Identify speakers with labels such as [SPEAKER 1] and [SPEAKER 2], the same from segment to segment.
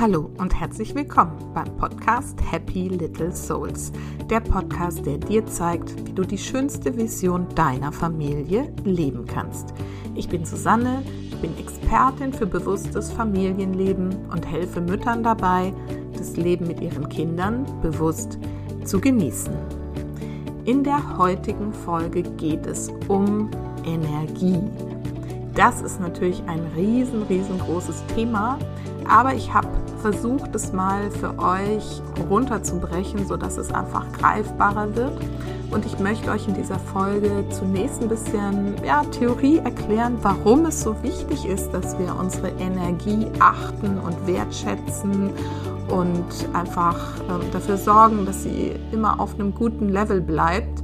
[SPEAKER 1] Hallo und herzlich willkommen beim Podcast Happy Little Souls. Der Podcast, der dir zeigt, wie du die schönste Vision deiner Familie leben kannst. Ich bin Susanne, bin Expertin für bewusstes Familienleben und helfe Müttern dabei, das Leben mit ihren Kindern bewusst zu genießen. In der heutigen Folge geht es um Energie. Das ist natürlich ein riesen, riesengroßes Thema, aber ich habe versucht, es mal für euch runterzubrechen, sodass es einfach greifbarer wird. Und ich möchte euch in dieser Folge zunächst ein bisschen ja, Theorie erklären, warum es so wichtig ist, dass wir unsere Energie achten und wertschätzen und einfach äh, dafür sorgen, dass sie immer auf einem guten Level bleibt.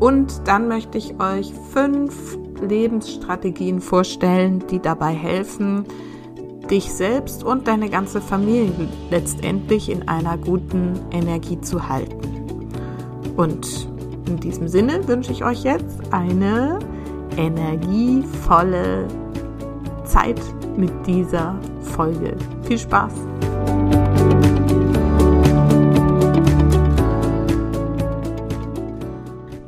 [SPEAKER 1] Und dann möchte ich euch fünf Lebensstrategien vorstellen, die dabei helfen, dich selbst und deine ganze Familie letztendlich in einer guten Energie zu halten. Und in diesem Sinne wünsche ich euch jetzt eine energievolle Zeit mit dieser Folge. Viel Spaß!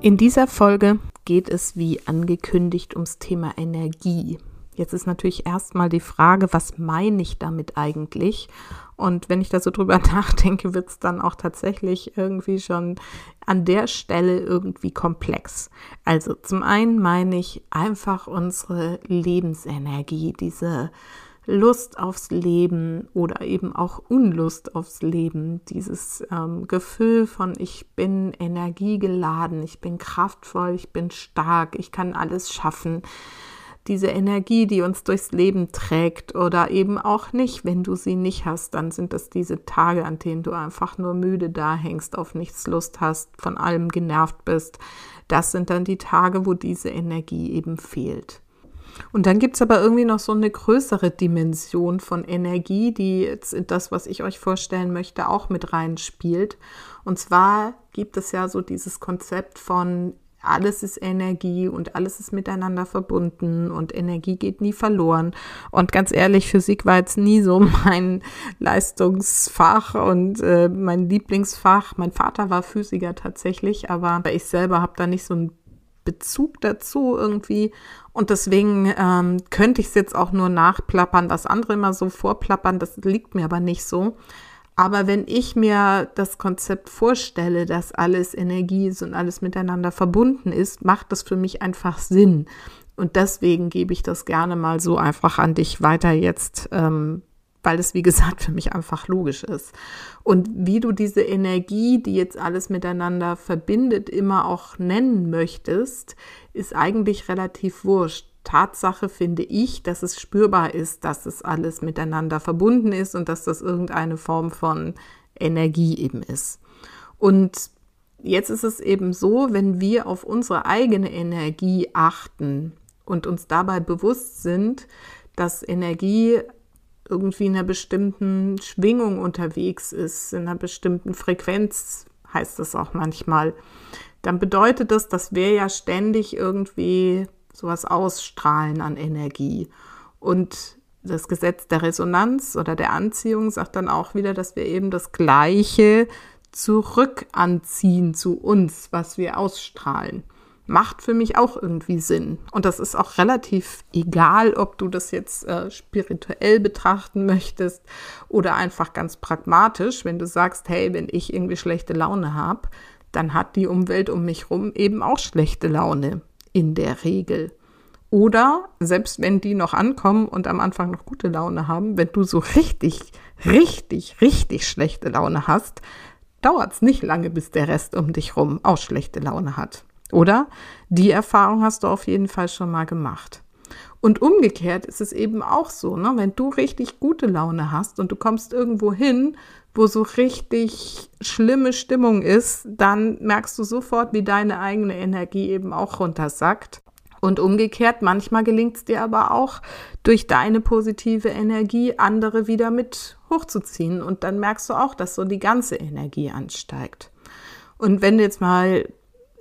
[SPEAKER 1] In dieser Folge geht es wie angekündigt ums Thema Energie. Jetzt ist natürlich erstmal die Frage, was meine ich damit eigentlich? Und wenn ich da so drüber nachdenke, wird es dann auch tatsächlich irgendwie schon an der Stelle irgendwie komplex. Also zum einen meine ich einfach unsere Lebensenergie, diese Lust aufs Leben oder eben auch Unlust aufs Leben, dieses ähm, Gefühl von ich bin energiegeladen, ich bin kraftvoll, ich bin stark, ich kann alles schaffen diese Energie, die uns durchs Leben trägt oder eben auch nicht. Wenn du sie nicht hast, dann sind das diese Tage, an denen du einfach nur müde da hängst, auf nichts Lust hast, von allem genervt bist. Das sind dann die Tage, wo diese Energie eben fehlt. Und dann gibt es aber irgendwie noch so eine größere Dimension von Energie, die jetzt in das, was ich euch vorstellen möchte, auch mit reinspielt. Und zwar gibt es ja so dieses Konzept von alles ist Energie und alles ist miteinander verbunden und Energie geht nie verloren. Und ganz ehrlich, Physik war jetzt nie so mein Leistungsfach und äh, mein Lieblingsfach. Mein Vater war Physiker tatsächlich, aber ich selber habe da nicht so einen Bezug dazu irgendwie. Und deswegen ähm, könnte ich es jetzt auch nur nachplappern, was andere immer so vorplappern. Das liegt mir aber nicht so. Aber wenn ich mir das Konzept vorstelle, dass alles Energie ist und alles miteinander verbunden ist, macht das für mich einfach Sinn. Und deswegen gebe ich das gerne mal so einfach an dich weiter jetzt, ähm, weil es, wie gesagt, für mich einfach logisch ist. Und wie du diese Energie, die jetzt alles miteinander verbindet, immer auch nennen möchtest, ist eigentlich relativ wurscht. Tatsache finde ich, dass es spürbar ist, dass es alles miteinander verbunden ist und dass das irgendeine Form von Energie eben ist. Und jetzt ist es eben so, wenn wir auf unsere eigene Energie achten und uns dabei bewusst sind, dass Energie irgendwie in einer bestimmten Schwingung unterwegs ist, in einer bestimmten Frequenz heißt es auch manchmal, dann bedeutet das, dass wir ja ständig irgendwie sowas ausstrahlen an Energie. Und das Gesetz der Resonanz oder der Anziehung sagt dann auch wieder, dass wir eben das Gleiche zurück anziehen zu uns, was wir ausstrahlen. Macht für mich auch irgendwie Sinn. Und das ist auch relativ egal, ob du das jetzt äh, spirituell betrachten möchtest oder einfach ganz pragmatisch. Wenn du sagst, hey, wenn ich irgendwie schlechte Laune habe, dann hat die Umwelt um mich herum eben auch schlechte Laune in der Regel. Oder selbst wenn die noch ankommen und am Anfang noch gute Laune haben, wenn du so richtig, richtig, richtig schlechte Laune hast, dauert es nicht lange, bis der Rest um dich rum auch schlechte Laune hat. Oder? Die Erfahrung hast du auf jeden Fall schon mal gemacht. Und umgekehrt ist es eben auch so, ne? wenn du richtig gute Laune hast und du kommst irgendwo hin, wo so richtig schlimme Stimmung ist, dann merkst du sofort, wie deine eigene Energie eben auch runtersackt. Und umgekehrt, manchmal gelingt es dir aber auch, durch deine positive Energie andere wieder mit hochzuziehen. Und dann merkst du auch, dass so die ganze Energie ansteigt. Und wenn du jetzt mal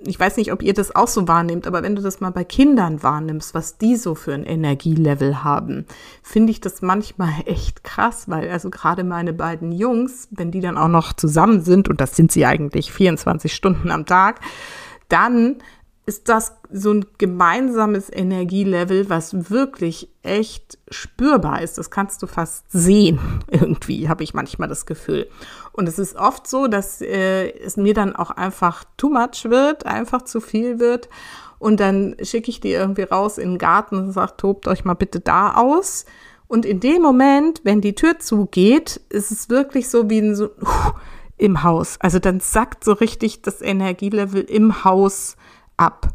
[SPEAKER 1] ich weiß nicht, ob ihr das auch so wahrnehmt, aber wenn du das mal bei Kindern wahrnimmst, was die so für ein Energielevel haben, finde ich das manchmal echt krass, weil also gerade meine beiden Jungs, wenn die dann auch noch zusammen sind, und das sind sie eigentlich 24 Stunden am Tag, dann ist das so ein gemeinsames Energielevel, was wirklich echt spürbar ist. Das kannst du fast sehen, irgendwie, habe ich manchmal das Gefühl. Und es ist oft so, dass äh, es mir dann auch einfach too much wird, einfach zu viel wird. Und dann schicke ich die irgendwie raus in den Garten und sage, tobt euch mal bitte da aus. Und in dem Moment, wenn die Tür zugeht, ist es wirklich so wie ein so uh, im Haus. Also dann sackt so richtig das Energielevel im Haus ab.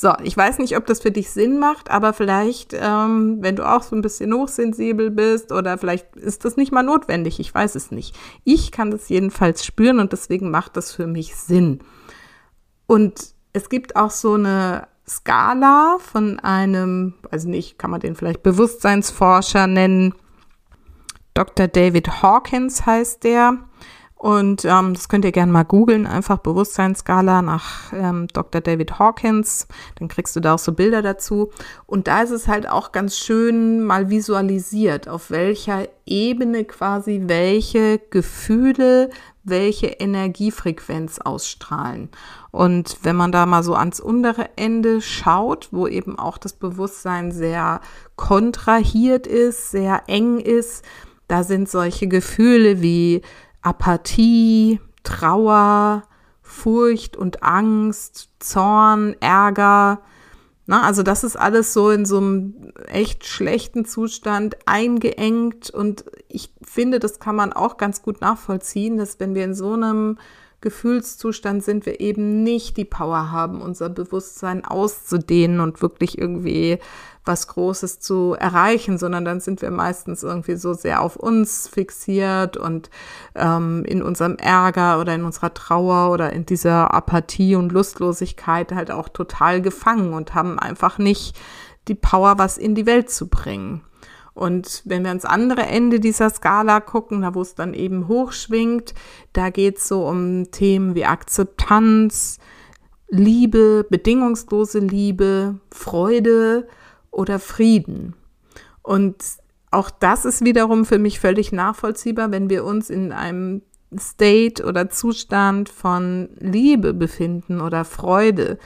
[SPEAKER 1] So, ich weiß nicht, ob das für dich Sinn macht, aber vielleicht, ähm, wenn du auch so ein bisschen hochsensibel bist oder vielleicht ist das nicht mal notwendig, ich weiß es nicht. Ich kann das jedenfalls spüren und deswegen macht das für mich Sinn. Und es gibt auch so eine Skala von einem, also nicht, kann man den vielleicht Bewusstseinsforscher nennen. Dr. David Hawkins heißt der. Und ähm, das könnt ihr gerne mal googeln, einfach Bewusstseinsskala nach ähm, Dr. David Hawkins. Dann kriegst du da auch so Bilder dazu. Und da ist es halt auch ganz schön mal visualisiert, auf welcher Ebene quasi welche Gefühle, welche Energiefrequenz ausstrahlen. Und wenn man da mal so ans untere Ende schaut, wo eben auch das Bewusstsein sehr kontrahiert ist, sehr eng ist, da sind solche Gefühle wie Apathie, Trauer, Furcht und Angst, Zorn, Ärger. Na, also das ist alles so in so einem echt schlechten Zustand eingeengt und ich finde, das kann man auch ganz gut nachvollziehen, dass wenn wir in so einem Gefühlszustand sind, wir eben nicht die Power haben, unser Bewusstsein auszudehnen und wirklich irgendwie was Großes zu erreichen, sondern dann sind wir meistens irgendwie so sehr auf uns fixiert und ähm, in unserem Ärger oder in unserer Trauer oder in dieser Apathie und Lustlosigkeit halt auch total gefangen und haben einfach nicht die Power, was in die Welt zu bringen. Und wenn wir ans andere Ende dieser Skala gucken, da wo es dann eben hochschwingt, da geht es so um Themen wie Akzeptanz, Liebe, bedingungslose Liebe, Freude oder Frieden. Und auch das ist wiederum für mich völlig nachvollziehbar, wenn wir uns in einem State oder Zustand von Liebe befinden oder Freude,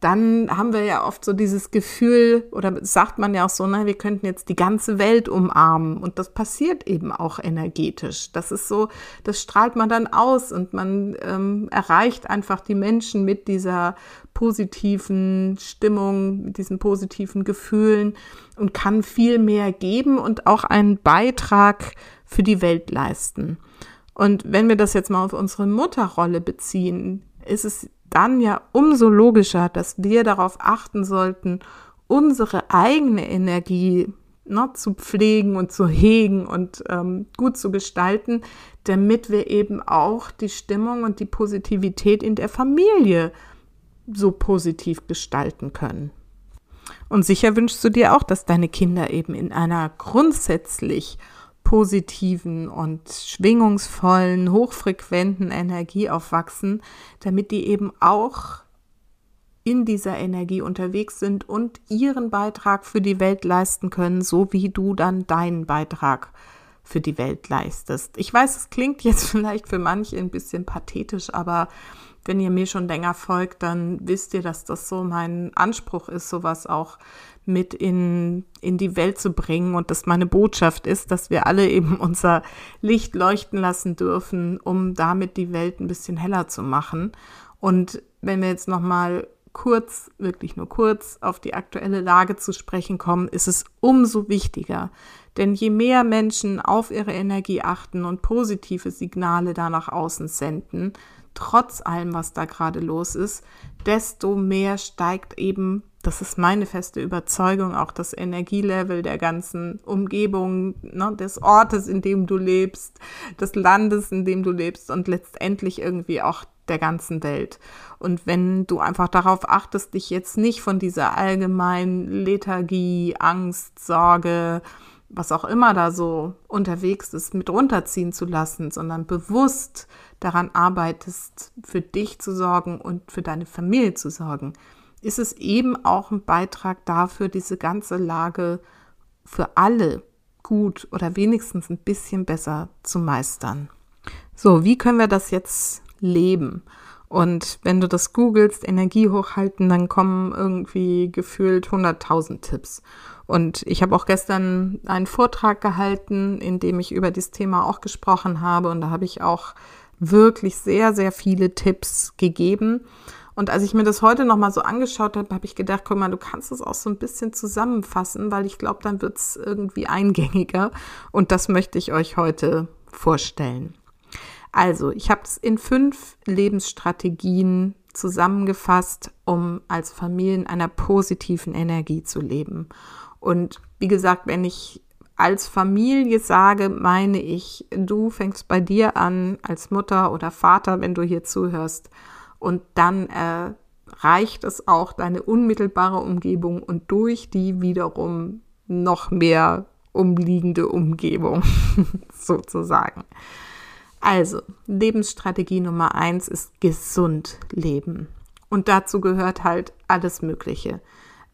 [SPEAKER 1] dann haben wir ja oft so dieses Gefühl, oder sagt man ja auch so, na, wir könnten jetzt die ganze Welt umarmen. Und das passiert eben auch energetisch. Das ist so, das strahlt man dann aus und man ähm, erreicht einfach die Menschen mit dieser positiven Stimmung, mit diesen positiven Gefühlen und kann viel mehr geben und auch einen Beitrag für die Welt leisten. Und wenn wir das jetzt mal auf unsere Mutterrolle beziehen, ist es dann ja umso logischer, dass wir darauf achten sollten, unsere eigene Energie ne, zu pflegen und zu hegen und ähm, gut zu gestalten, damit wir eben auch die Stimmung und die Positivität in der Familie so positiv gestalten können. Und sicher wünschst du dir auch, dass deine Kinder eben in einer grundsätzlich positiven und schwingungsvollen, hochfrequenten Energie aufwachsen, damit die eben auch in dieser Energie unterwegs sind und ihren Beitrag für die Welt leisten können, so wie du dann deinen Beitrag für die Welt leistest. Ich weiß, es klingt jetzt vielleicht für manche ein bisschen pathetisch, aber wenn ihr mir schon länger folgt, dann wisst ihr, dass das so mein Anspruch ist, sowas auch mit in, in die Welt zu bringen und dass meine Botschaft ist, dass wir alle eben unser Licht leuchten lassen dürfen, um damit die Welt ein bisschen heller zu machen. Und wenn wir jetzt nochmal kurz, wirklich nur kurz auf die aktuelle Lage zu sprechen kommen, ist es umso wichtiger. Denn je mehr Menschen auf ihre Energie achten und positive Signale da nach außen senden, trotz allem, was da gerade los ist, desto mehr steigt eben, das ist meine feste Überzeugung, auch das Energielevel der ganzen Umgebung, ne, des Ortes, in dem du lebst, des Landes, in dem du lebst und letztendlich irgendwie auch der ganzen Welt. Und wenn du einfach darauf achtest, dich jetzt nicht von dieser allgemeinen Lethargie, Angst, Sorge, was auch immer da so unterwegs ist, mit runterziehen zu lassen, sondern bewusst daran arbeitest, für dich zu sorgen und für deine Familie zu sorgen, ist es eben auch ein Beitrag dafür, diese ganze Lage für alle gut oder wenigstens ein bisschen besser zu meistern. So, wie können wir das jetzt leben? Und wenn du das googelst, Energie hochhalten, dann kommen irgendwie gefühlt 100.000 Tipps. Und ich habe auch gestern einen Vortrag gehalten, in dem ich über dieses Thema auch gesprochen habe. Und da habe ich auch wirklich sehr, sehr viele Tipps gegeben. Und als ich mir das heute nochmal so angeschaut habe, habe ich gedacht, guck mal, du kannst es auch so ein bisschen zusammenfassen, weil ich glaube, dann wird es irgendwie eingängiger. Und das möchte ich euch heute vorstellen. Also, ich habe es in fünf Lebensstrategien zusammengefasst, um als Familie in einer positiven Energie zu leben. Und wie gesagt, wenn ich als Familie sage, meine ich, du fängst bei dir an als Mutter oder Vater, wenn du hier zuhörst. Und dann äh, reicht es auch deine unmittelbare Umgebung und durch die wiederum noch mehr umliegende Umgebung sozusagen. Also, Lebensstrategie Nummer eins ist gesund leben. Und dazu gehört halt alles Mögliche.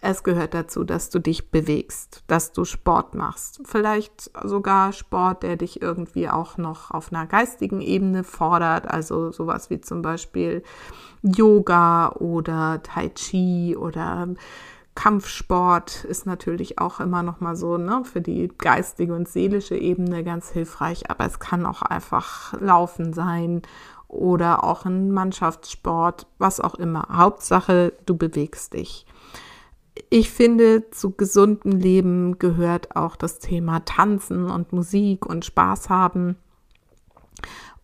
[SPEAKER 1] Es gehört dazu, dass du dich bewegst, dass du Sport machst. Vielleicht sogar Sport, der dich irgendwie auch noch auf einer geistigen Ebene fordert. Also sowas wie zum Beispiel Yoga oder Tai Chi oder Kampfsport ist natürlich auch immer noch mal so ne, für die geistige und seelische Ebene ganz hilfreich, aber es kann auch einfach Laufen sein oder auch ein Mannschaftssport, was auch immer. Hauptsache, du bewegst dich. Ich finde, zu gesundem Leben gehört auch das Thema Tanzen und Musik und Spaß haben.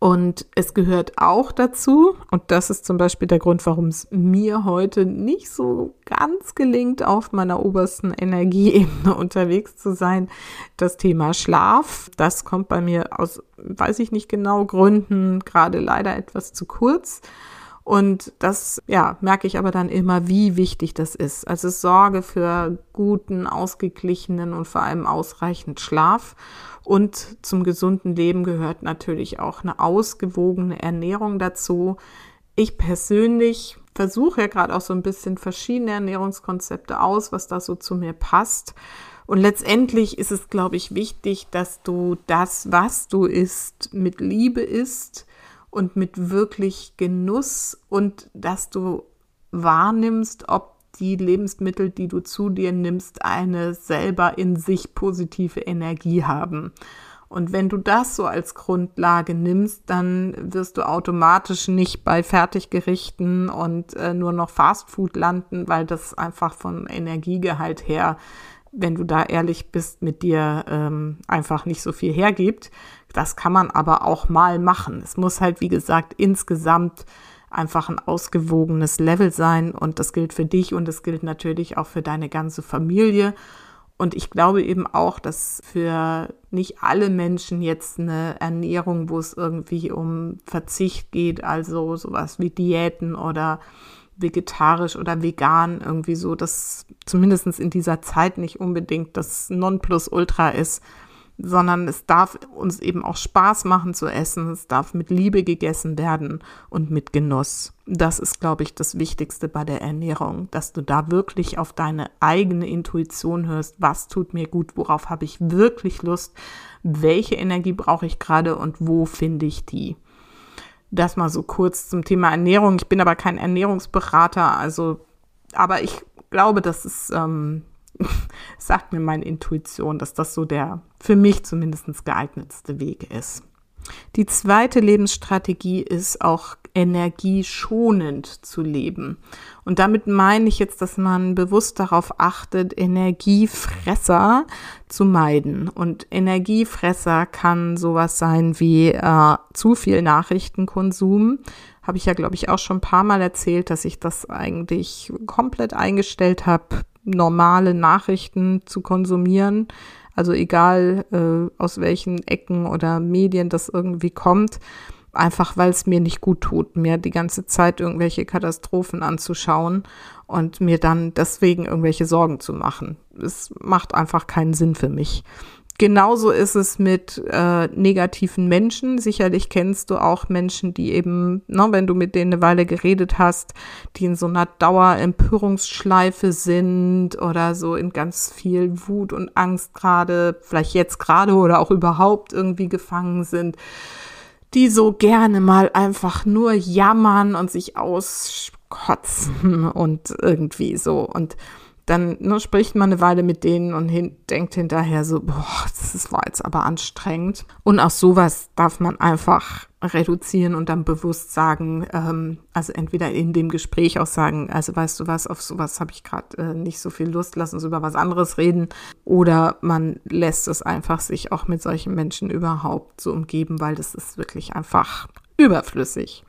[SPEAKER 1] Und es gehört auch dazu, und das ist zum Beispiel der Grund, warum es mir heute nicht so ganz gelingt, auf meiner obersten Energieebene unterwegs zu sein, das Thema Schlaf. Das kommt bei mir aus, weiß ich nicht genau, Gründen gerade leider etwas zu kurz. Und das, ja, merke ich aber dann immer, wie wichtig das ist. Also Sorge für guten, ausgeglichenen und vor allem ausreichend Schlaf. Und zum gesunden Leben gehört natürlich auch eine ausgewogene Ernährung dazu. Ich persönlich versuche ja gerade auch so ein bisschen verschiedene Ernährungskonzepte aus, was da so zu mir passt. Und letztendlich ist es, glaube ich, wichtig, dass du das, was du isst, mit Liebe isst und mit wirklich Genuss und dass du wahrnimmst, ob die Lebensmittel, die du zu dir nimmst, eine selber in sich positive Energie haben. Und wenn du das so als Grundlage nimmst, dann wirst du automatisch nicht bei Fertiggerichten und äh, nur noch Fastfood landen, weil das einfach vom Energiegehalt her, wenn du da ehrlich bist, mit dir ähm, einfach nicht so viel hergibt. Das kann man aber auch mal machen. Es muss halt, wie gesagt, insgesamt einfach ein ausgewogenes Level sein und das gilt für dich und das gilt natürlich auch für deine ganze Familie. Und ich glaube eben auch, dass für nicht alle Menschen jetzt eine Ernährung, wo es irgendwie um Verzicht geht, also sowas wie Diäten oder vegetarisch oder vegan irgendwie so, dass zumindest in dieser Zeit nicht unbedingt das Nonplusultra ist, sondern es darf uns eben auch Spaß machen zu essen, es darf mit Liebe gegessen werden und mit Genuss. Das ist, glaube ich, das Wichtigste bei der Ernährung, dass du da wirklich auf deine eigene Intuition hörst, was tut mir gut, worauf habe ich wirklich Lust, welche Energie brauche ich gerade und wo finde ich die. Das mal so kurz zum Thema Ernährung. Ich bin aber kein Ernährungsberater, also, aber ich glaube, dass es ähm, sagt mir meine Intuition, dass das so der für mich zumindest geeignetste Weg ist. Die zweite Lebensstrategie ist auch energieschonend zu leben. Und damit meine ich jetzt, dass man bewusst darauf achtet, Energiefresser zu meiden. Und Energiefresser kann sowas sein wie äh, zu viel Nachrichtenkonsum. Habe ich ja, glaube ich, auch schon ein paar Mal erzählt, dass ich das eigentlich komplett eingestellt habe normale Nachrichten zu konsumieren. Also egal äh, aus welchen Ecken oder Medien das irgendwie kommt, einfach weil es mir nicht gut tut, mir die ganze Zeit irgendwelche Katastrophen anzuschauen und mir dann deswegen irgendwelche Sorgen zu machen. Es macht einfach keinen Sinn für mich. Genauso ist es mit äh, negativen Menschen. Sicherlich kennst du auch Menschen, die eben, ne, wenn du mit denen eine Weile geredet hast, die in so einer Dauerempörungsschleife sind oder so in ganz viel Wut und Angst gerade, vielleicht jetzt gerade oder auch überhaupt irgendwie gefangen sind, die so gerne mal einfach nur jammern und sich auskotzen und irgendwie so und dann ne, spricht man eine Weile mit denen und hin, denkt hinterher so, boah, das war jetzt aber anstrengend. Und auch sowas darf man einfach reduzieren und dann bewusst sagen, ähm, also entweder in dem Gespräch auch sagen, also weißt du was, auf sowas habe ich gerade äh, nicht so viel Lust, lass uns über was anderes reden. Oder man lässt es einfach sich auch mit solchen Menschen überhaupt so umgeben, weil das ist wirklich einfach überflüssig.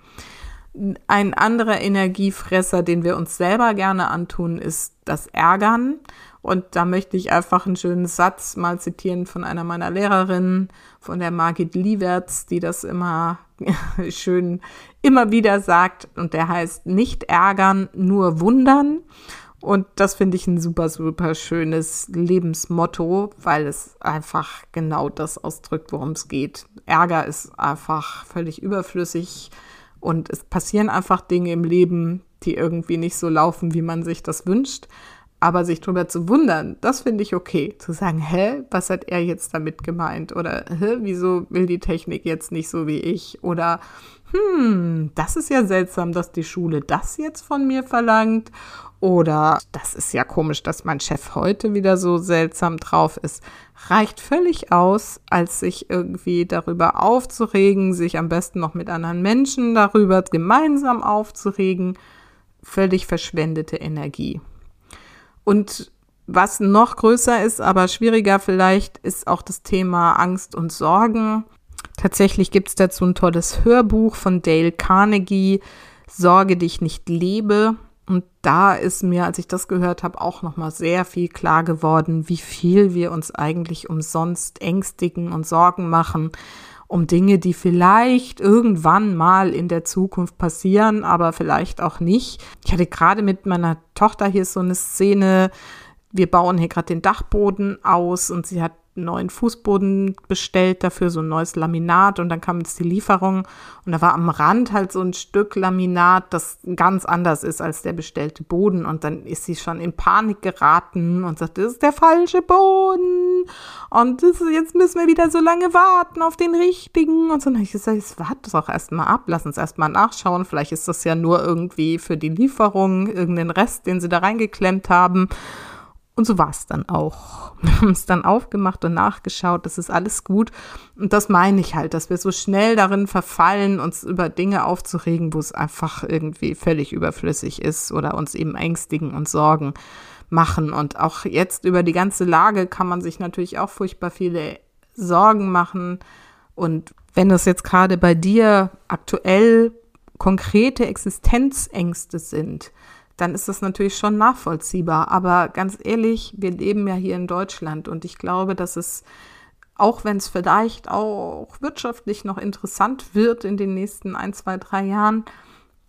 [SPEAKER 1] Ein anderer Energiefresser, den wir uns selber gerne antun, ist das Ärgern. Und da möchte ich einfach einen schönen Satz mal zitieren von einer meiner Lehrerinnen, von der Margit Liewerts, die das immer schön immer wieder sagt. Und der heißt, nicht ärgern, nur wundern. Und das finde ich ein super, super schönes Lebensmotto, weil es einfach genau das ausdrückt, worum es geht. Ärger ist einfach völlig überflüssig und es passieren einfach Dinge im Leben, die irgendwie nicht so laufen, wie man sich das wünscht. Aber sich darüber zu wundern, das finde ich okay. Zu sagen, hä, was hat er jetzt damit gemeint? Oder, hä, wieso will die Technik jetzt nicht so wie ich? Oder, hm, das ist ja seltsam, dass die Schule das jetzt von mir verlangt. Oder das ist ja komisch, dass mein Chef heute wieder so seltsam drauf ist. Reicht völlig aus, als sich irgendwie darüber aufzuregen, sich am besten noch mit anderen Menschen darüber gemeinsam aufzuregen. Völlig verschwendete Energie. Und was noch größer ist, aber schwieriger vielleicht, ist auch das Thema Angst und Sorgen. Tatsächlich gibt es dazu ein tolles Hörbuch von Dale Carnegie, Sorge dich nicht lebe. Und da ist mir, als ich das gehört habe, auch noch mal sehr viel klar geworden, wie viel wir uns eigentlich umsonst ängstigen und Sorgen machen um Dinge, die vielleicht irgendwann mal in der Zukunft passieren, aber vielleicht auch nicht. Ich hatte gerade mit meiner Tochter hier so eine Szene, wir bauen hier gerade den Dachboden aus und sie hat neuen Fußboden bestellt dafür, so ein neues Laminat und dann kam jetzt die Lieferung und da war am Rand halt so ein Stück Laminat, das ganz anders ist als der bestellte Boden und dann ist sie schon in Panik geraten und sagt, das ist der falsche Boden und ist, jetzt müssen wir wieder so lange warten auf den richtigen und so. Und dann habe ich gesagt, jetzt warte doch erstmal ab, lass uns erstmal nachschauen, vielleicht ist das ja nur irgendwie für die Lieferung, irgendein Rest, den sie da reingeklemmt haben. Und so war es dann auch. Wir haben es dann aufgemacht und nachgeschaut, das ist alles gut. Und das meine ich halt, dass wir so schnell darin verfallen, uns über Dinge aufzuregen, wo es einfach irgendwie völlig überflüssig ist oder uns eben ängstigen und Sorgen machen. Und auch jetzt über die ganze Lage kann man sich natürlich auch furchtbar viele Sorgen machen. Und wenn das jetzt gerade bei dir aktuell konkrete Existenzängste sind, dann ist das natürlich schon nachvollziehbar. Aber ganz ehrlich, wir leben ja hier in Deutschland und ich glaube, dass es, auch wenn es vielleicht auch wirtschaftlich noch interessant wird in den nächsten ein, zwei, drei Jahren,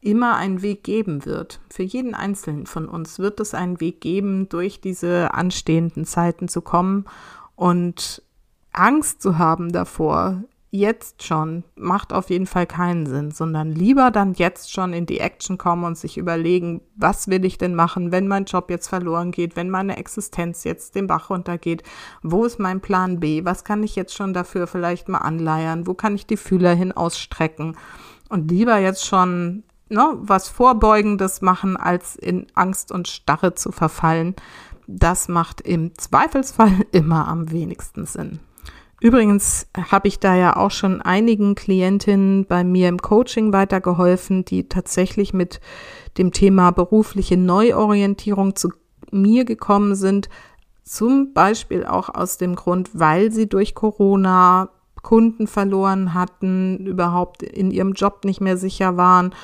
[SPEAKER 1] immer einen Weg geben wird. Für jeden Einzelnen von uns wird es einen Weg geben, durch diese anstehenden Zeiten zu kommen und Angst zu haben davor, jetzt schon macht auf jeden Fall keinen Sinn, sondern lieber dann jetzt schon in die Action kommen und sich überlegen, was will ich denn machen, wenn mein Job jetzt verloren geht, wenn meine Existenz jetzt den Bach runtergeht, wo ist mein Plan B, was kann ich jetzt schon dafür vielleicht mal anleiern, wo kann ich die Fühler hin ausstrecken und lieber jetzt schon ne, was Vorbeugendes machen, als in Angst und Starre zu verfallen. Das macht im Zweifelsfall immer am wenigsten Sinn. Übrigens habe ich da ja auch schon einigen Klientinnen bei mir im Coaching weitergeholfen, die tatsächlich mit dem Thema berufliche Neuorientierung zu mir gekommen sind. Zum Beispiel auch aus dem Grund, weil sie durch Corona Kunden verloren hatten, überhaupt in ihrem Job nicht mehr sicher waren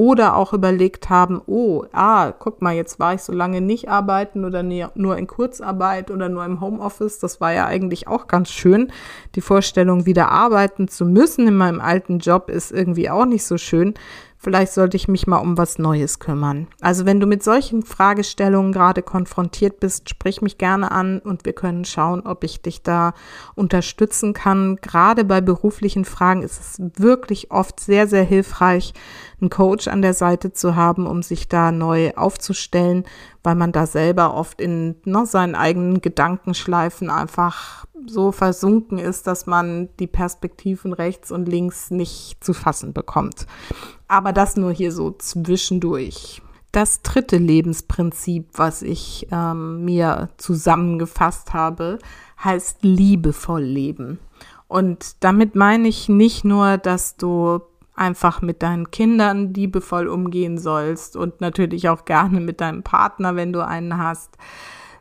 [SPEAKER 1] oder auch überlegt haben, oh, ah, guck mal, jetzt war ich so lange nicht arbeiten oder nur in Kurzarbeit oder nur im Homeoffice. Das war ja eigentlich auch ganz schön. Die Vorstellung, wieder arbeiten zu müssen in meinem alten Job ist irgendwie auch nicht so schön. Vielleicht sollte ich mich mal um was Neues kümmern. Also wenn du mit solchen Fragestellungen gerade konfrontiert bist, sprich mich gerne an und wir können schauen, ob ich dich da unterstützen kann. Gerade bei beruflichen Fragen ist es wirklich oft sehr, sehr hilfreich, einen Coach an der Seite zu haben, um sich da neu aufzustellen, weil man da selber oft in ne, seinen eigenen Gedankenschleifen einfach so versunken ist, dass man die Perspektiven rechts und links nicht zu fassen bekommt. Aber das nur hier so zwischendurch. Das dritte Lebensprinzip, was ich ähm, mir zusammengefasst habe, heißt liebevoll leben. Und damit meine ich nicht nur, dass du einfach mit deinen Kindern liebevoll umgehen sollst und natürlich auch gerne mit deinem Partner, wenn du einen hast,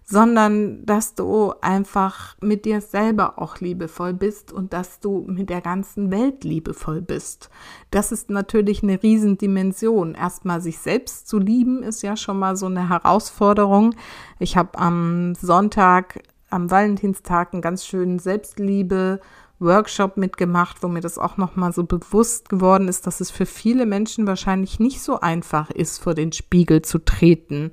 [SPEAKER 1] sondern dass du einfach mit dir selber auch liebevoll bist und dass du mit der ganzen Welt liebevoll bist. Das ist natürlich eine Riesendimension. Erstmal sich selbst zu lieben ist ja schon mal so eine Herausforderung. Ich habe am Sonntag, am Valentinstag einen ganz schönen Selbstliebe Workshop mitgemacht, wo mir das auch nochmal so bewusst geworden ist, dass es für viele Menschen wahrscheinlich nicht so einfach ist, vor den Spiegel zu treten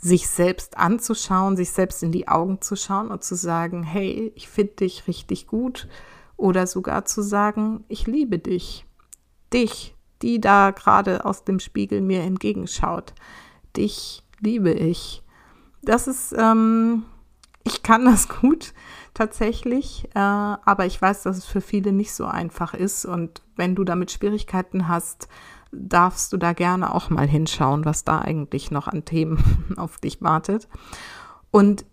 [SPEAKER 1] sich selbst anzuschauen, sich selbst in die Augen zu schauen und zu sagen, hey, ich finde dich richtig gut oder sogar zu sagen, ich liebe dich. Dich, die da gerade aus dem Spiegel mir entgegenschaut. Dich liebe ich. Das ist, ähm, ich kann das gut tatsächlich, äh, aber ich weiß, dass es für viele nicht so einfach ist und wenn du damit Schwierigkeiten hast, darfst du da gerne auch mal hinschauen, was da eigentlich noch an Themen auf dich wartet. Und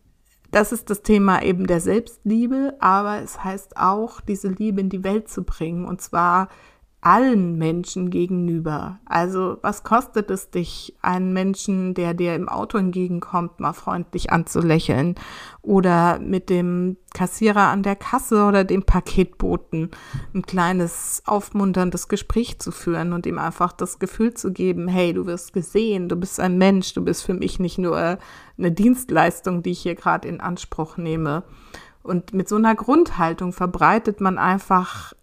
[SPEAKER 1] das ist das Thema eben der Selbstliebe, aber es heißt auch, diese Liebe in die Welt zu bringen und zwar allen Menschen gegenüber. Also was kostet es dich, einen Menschen, der dir im Auto entgegenkommt, mal freundlich anzulächeln oder mit dem Kassierer an der Kasse oder dem Paketboten ein kleines aufmunterndes Gespräch zu führen und ihm einfach das Gefühl zu geben, hey, du wirst gesehen, du bist ein Mensch, du bist für mich nicht nur eine Dienstleistung, die ich hier gerade in Anspruch nehme. Und mit so einer Grundhaltung verbreitet man einfach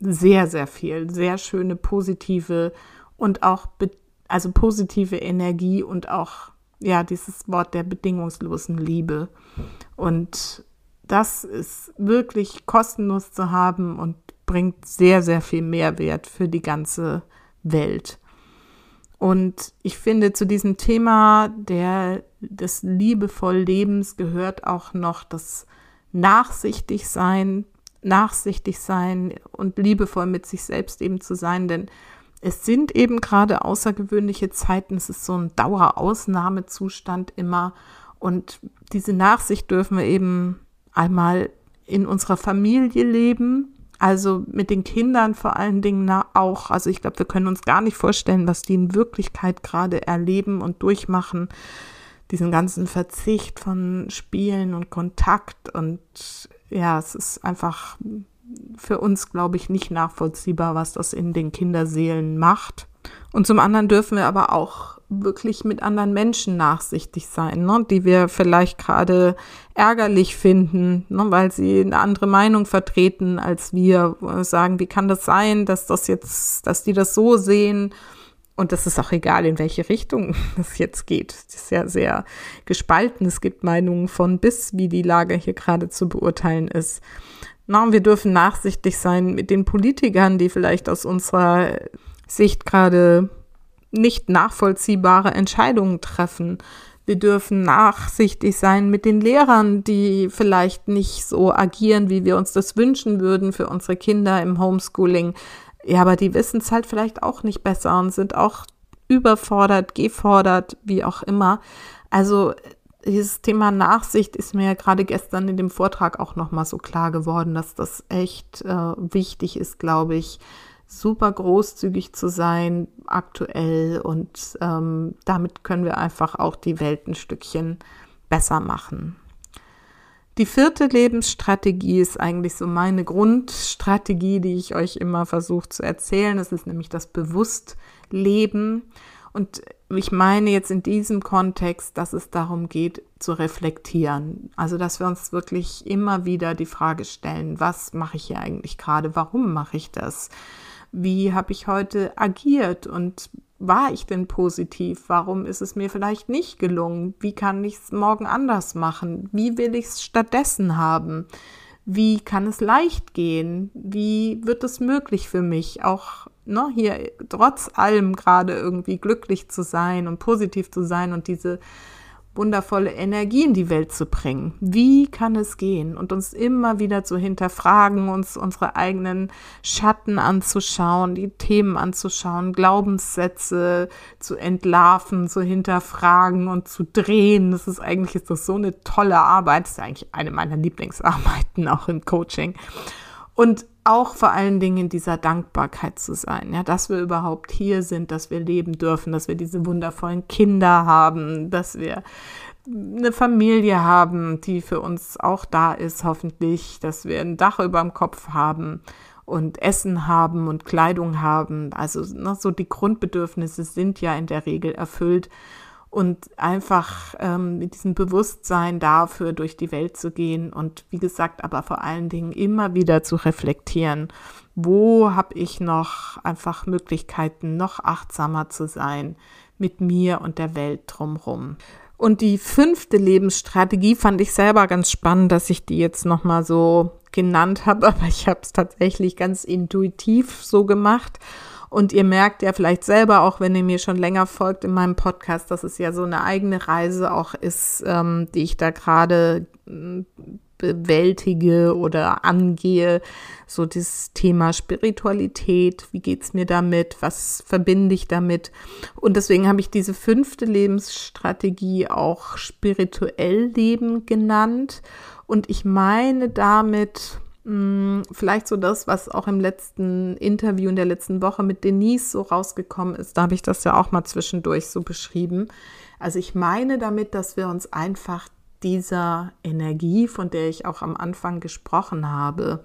[SPEAKER 1] sehr, sehr viel, sehr schöne positive und auch, also positive Energie und auch, ja, dieses Wort der bedingungslosen Liebe. Und das ist wirklich kostenlos zu haben und bringt sehr, sehr viel Mehrwert für die ganze Welt. Und ich finde, zu diesem Thema der, des liebevoll Lebens gehört auch noch das Nachsichtigsein, nachsichtig sein und liebevoll mit sich selbst eben zu sein, denn es sind eben gerade außergewöhnliche Zeiten, es ist so ein Dauerausnahmezustand immer und diese Nachsicht dürfen wir eben einmal in unserer Familie leben, also mit den Kindern vor allen Dingen auch. Also ich glaube, wir können uns gar nicht vorstellen, was die in Wirklichkeit gerade erleben und durchmachen. Diesen ganzen Verzicht von Spielen und Kontakt und ja, es ist einfach für uns, glaube ich, nicht nachvollziehbar, was das in den Kinderseelen macht. Und zum anderen dürfen wir aber auch wirklich mit anderen Menschen nachsichtig sein, ne, die wir vielleicht gerade ärgerlich finden, ne, weil sie eine andere Meinung vertreten als wir, sagen, wie kann das sein, dass das jetzt, dass die das so sehen und das ist auch egal, in welche Richtung es jetzt geht. Es ist ja sehr gespalten. Es gibt Meinungen von bis, wie die Lage hier gerade zu beurteilen ist. Na, wir dürfen nachsichtig sein mit den Politikern, die vielleicht aus unserer Sicht gerade nicht nachvollziehbare Entscheidungen treffen. Wir dürfen nachsichtig sein mit den Lehrern, die vielleicht nicht so agieren, wie wir uns das wünschen würden für unsere Kinder im Homeschooling. Ja, aber die wissen es halt vielleicht auch nicht besser und sind auch überfordert, gefordert, wie auch immer. Also dieses Thema Nachsicht ist mir ja gerade gestern in dem Vortrag auch nochmal so klar geworden, dass das echt äh, wichtig ist, glaube ich, super großzügig zu sein aktuell und ähm, damit können wir einfach auch die Welt ein Stückchen besser machen. Die vierte Lebensstrategie ist eigentlich so meine Grundstrategie, die ich euch immer versuche zu erzählen. Das ist nämlich das Bewusstleben. Und ich meine jetzt in diesem Kontext, dass es darum geht, zu reflektieren. Also, dass wir uns wirklich immer wieder die Frage stellen, was mache ich hier eigentlich gerade? Warum mache ich das? Wie habe ich heute agiert und war ich denn positiv? Warum ist es mir vielleicht nicht gelungen? Wie kann ich es morgen anders machen? Wie will ich es stattdessen haben? Wie kann es leicht gehen? Wie wird es möglich für mich, auch ne, hier trotz allem gerade irgendwie glücklich zu sein und positiv zu sein und diese wundervolle Energie in die Welt zu bringen. Wie kann es gehen? Und uns immer wieder zu hinterfragen, uns unsere eigenen Schatten anzuschauen, die Themen anzuschauen, Glaubenssätze zu entlarven, zu hinterfragen und zu drehen. Das ist eigentlich ist das so eine tolle Arbeit. Das ist eigentlich eine meiner Lieblingsarbeiten auch im Coaching. Und auch vor allen Dingen in dieser Dankbarkeit zu sein, ja, dass wir überhaupt hier sind, dass wir leben dürfen, dass wir diese wundervollen Kinder haben, dass wir eine Familie haben, die für uns auch da ist, hoffentlich, dass wir ein Dach über dem Kopf haben und Essen haben und Kleidung haben. Also ne, so die Grundbedürfnisse sind ja in der Regel erfüllt und einfach ähm, mit diesem Bewusstsein dafür durch die Welt zu gehen und wie gesagt, aber vor allen Dingen immer wieder zu reflektieren, wo habe ich noch einfach Möglichkeiten, noch achtsamer zu sein mit mir und der Welt drumherum. Und die fünfte Lebensstrategie fand ich selber ganz spannend, dass ich die jetzt nochmal so genannt habe, aber ich habe es tatsächlich ganz intuitiv so gemacht. Und ihr merkt ja vielleicht selber, auch wenn ihr mir schon länger folgt in meinem Podcast, dass es ja so eine eigene Reise auch ist, ähm, die ich da gerade äh, bewältige oder angehe. So das Thema Spiritualität, wie geht's mir damit, was verbinde ich damit? Und deswegen habe ich diese fünfte Lebensstrategie auch spirituell leben genannt. Und ich meine damit, Mm, vielleicht so das, was auch im letzten Interview in der letzten Woche mit Denise so rausgekommen ist. Da habe ich das ja auch mal zwischendurch so beschrieben. Also ich meine damit, dass wir uns einfach dieser Energie, von der ich auch am Anfang gesprochen habe,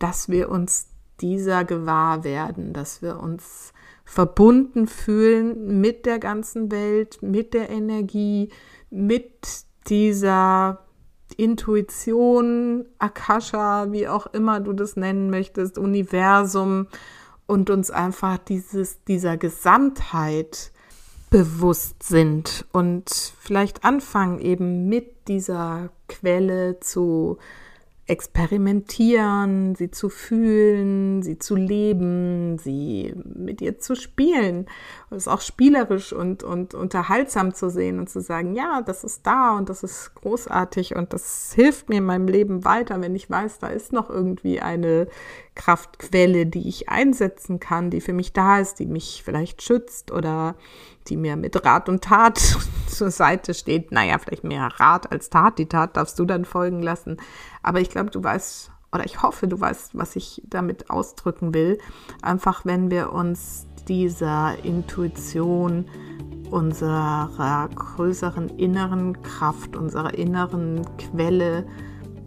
[SPEAKER 1] dass wir uns dieser gewahr werden, dass wir uns verbunden fühlen mit der ganzen Welt, mit der Energie, mit dieser Intuition, Akasha, wie auch immer du das nennen möchtest, Universum und uns einfach dieses, dieser Gesamtheit bewusst sind und vielleicht anfangen eben mit dieser Quelle zu experimentieren, sie zu fühlen, sie zu leben, sie mit ihr zu spielen. Es ist auch spielerisch und, und unterhaltsam zu sehen und zu sagen, ja, das ist da und das ist großartig und das hilft mir in meinem Leben weiter, wenn ich weiß, da ist noch irgendwie eine Kraftquelle, die ich einsetzen kann, die für mich da ist, die mich vielleicht schützt oder die mir mit Rat und Tat zur Seite steht. Naja, vielleicht mehr Rat als Tat. Die Tat darfst du dann folgen lassen. Aber ich glaube, du weißt, oder ich hoffe, du weißt, was ich damit ausdrücken will. Einfach, wenn wir uns dieser Intuition, unserer größeren inneren Kraft, unserer inneren Quelle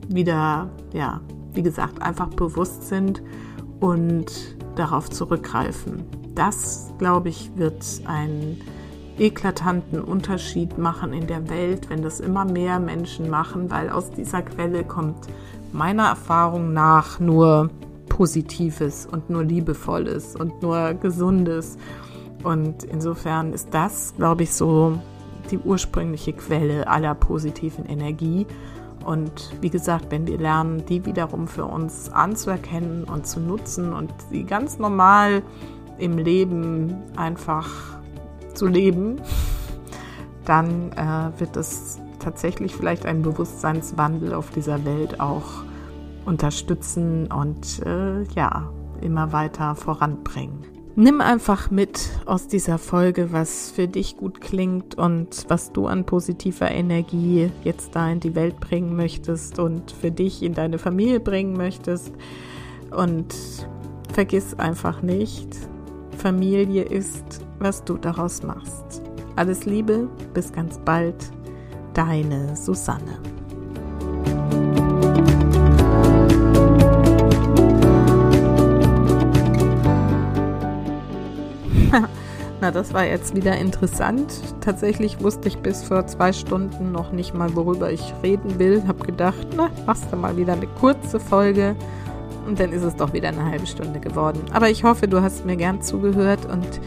[SPEAKER 1] wieder, ja, wie gesagt, einfach bewusst sind und darauf zurückgreifen. Das, glaube ich, wird einen eklatanten Unterschied machen in der Welt, wenn das immer mehr Menschen machen, weil aus dieser Quelle kommt meiner Erfahrung nach nur Positives und nur Liebevolles und nur Gesundes. Und insofern ist das, glaube ich, so die ursprüngliche Quelle aller positiven Energie. Und wie gesagt, wenn wir lernen, die wiederum für uns anzuerkennen und zu nutzen und sie ganz normal im Leben einfach zu leben, dann äh, wird es tatsächlich vielleicht einen Bewusstseinswandel auf dieser Welt auch unterstützen und äh, ja, immer weiter voranbringen. Nimm einfach mit aus dieser Folge, was für dich gut klingt und was du an positiver Energie jetzt da in die Welt bringen möchtest und für dich in deine Familie bringen möchtest. Und vergiss einfach nicht, Familie ist, was du daraus machst. Alles Liebe, bis ganz bald, deine Susanne. Na, das war jetzt wieder interessant. Tatsächlich wusste ich bis vor zwei Stunden noch nicht mal, worüber ich reden will. Hab gedacht, na, machst du mal wieder eine kurze Folge Und dann ist es doch wieder eine halbe Stunde geworden. Aber ich hoffe, du hast mir gern zugehört und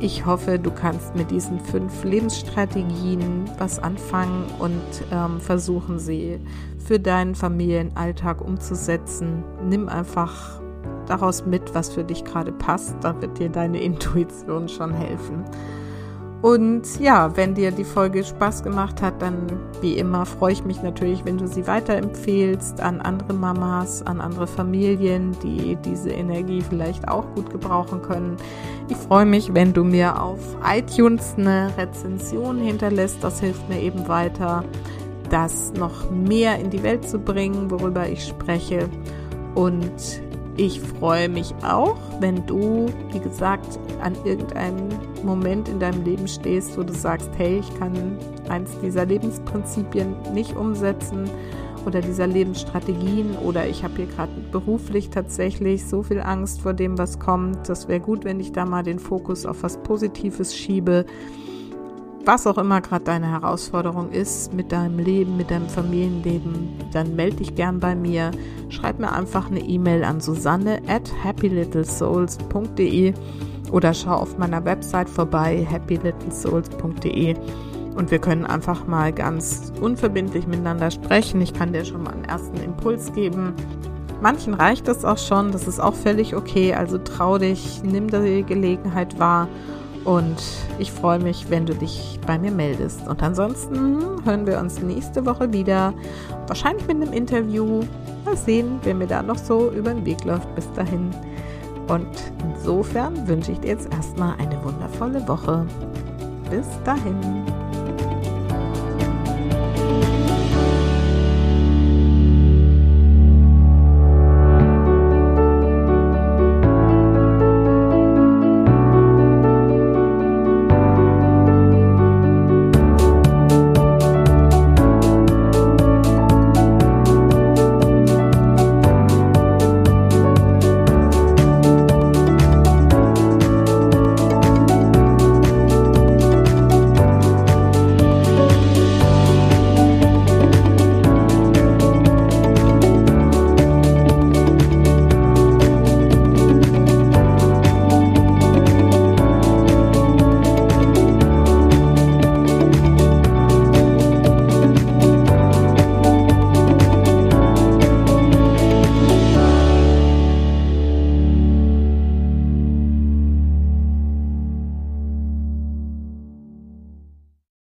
[SPEAKER 1] ich hoffe, du kannst mit diesen fünf Lebensstrategien was anfangen und ähm, versuchen sie für deinen Familienalltag umzusetzen. Nimm einfach daraus mit, was für dich gerade passt. Da wird dir deine Intuition schon helfen. Und ja, wenn dir die Folge Spaß gemacht hat, dann wie immer freue ich mich natürlich, wenn du sie weiterempfehlst an andere Mamas, an andere Familien, die diese Energie vielleicht auch gut gebrauchen können. Ich freue mich, wenn du mir auf iTunes eine Rezension hinterlässt. Das hilft mir eben weiter, das noch mehr in die Welt zu bringen, worüber ich spreche. Und ich freue mich auch, wenn du, wie gesagt, an irgendeinem Moment in deinem Leben stehst, wo du sagst, hey, ich kann eins dieser Lebensprinzipien nicht umsetzen oder dieser Lebensstrategien oder ich habe hier gerade beruflich tatsächlich so viel Angst vor dem, was kommt. Das wäre gut, wenn ich da mal den Fokus auf was Positives schiebe was auch immer gerade deine Herausforderung ist mit deinem Leben, mit deinem Familienleben, dann melde dich gern bei mir. Schreib mir einfach eine E-Mail an Susanne at happylittlesouls.de oder schau auf meiner Website vorbei, happylittlesouls.de und wir können einfach mal ganz unverbindlich miteinander sprechen. Ich kann dir schon mal einen ersten Impuls geben. Manchen reicht das auch schon, das ist auch völlig okay. Also trau dich, nimm die Gelegenheit wahr und ich freue mich, wenn du dich bei mir meldest. Und ansonsten hören wir uns nächste Woche wieder. Wahrscheinlich mit einem Interview. Mal sehen, wer mir da noch so über den Weg läuft bis dahin. Und insofern wünsche ich dir jetzt erstmal eine wundervolle Woche. Bis dahin.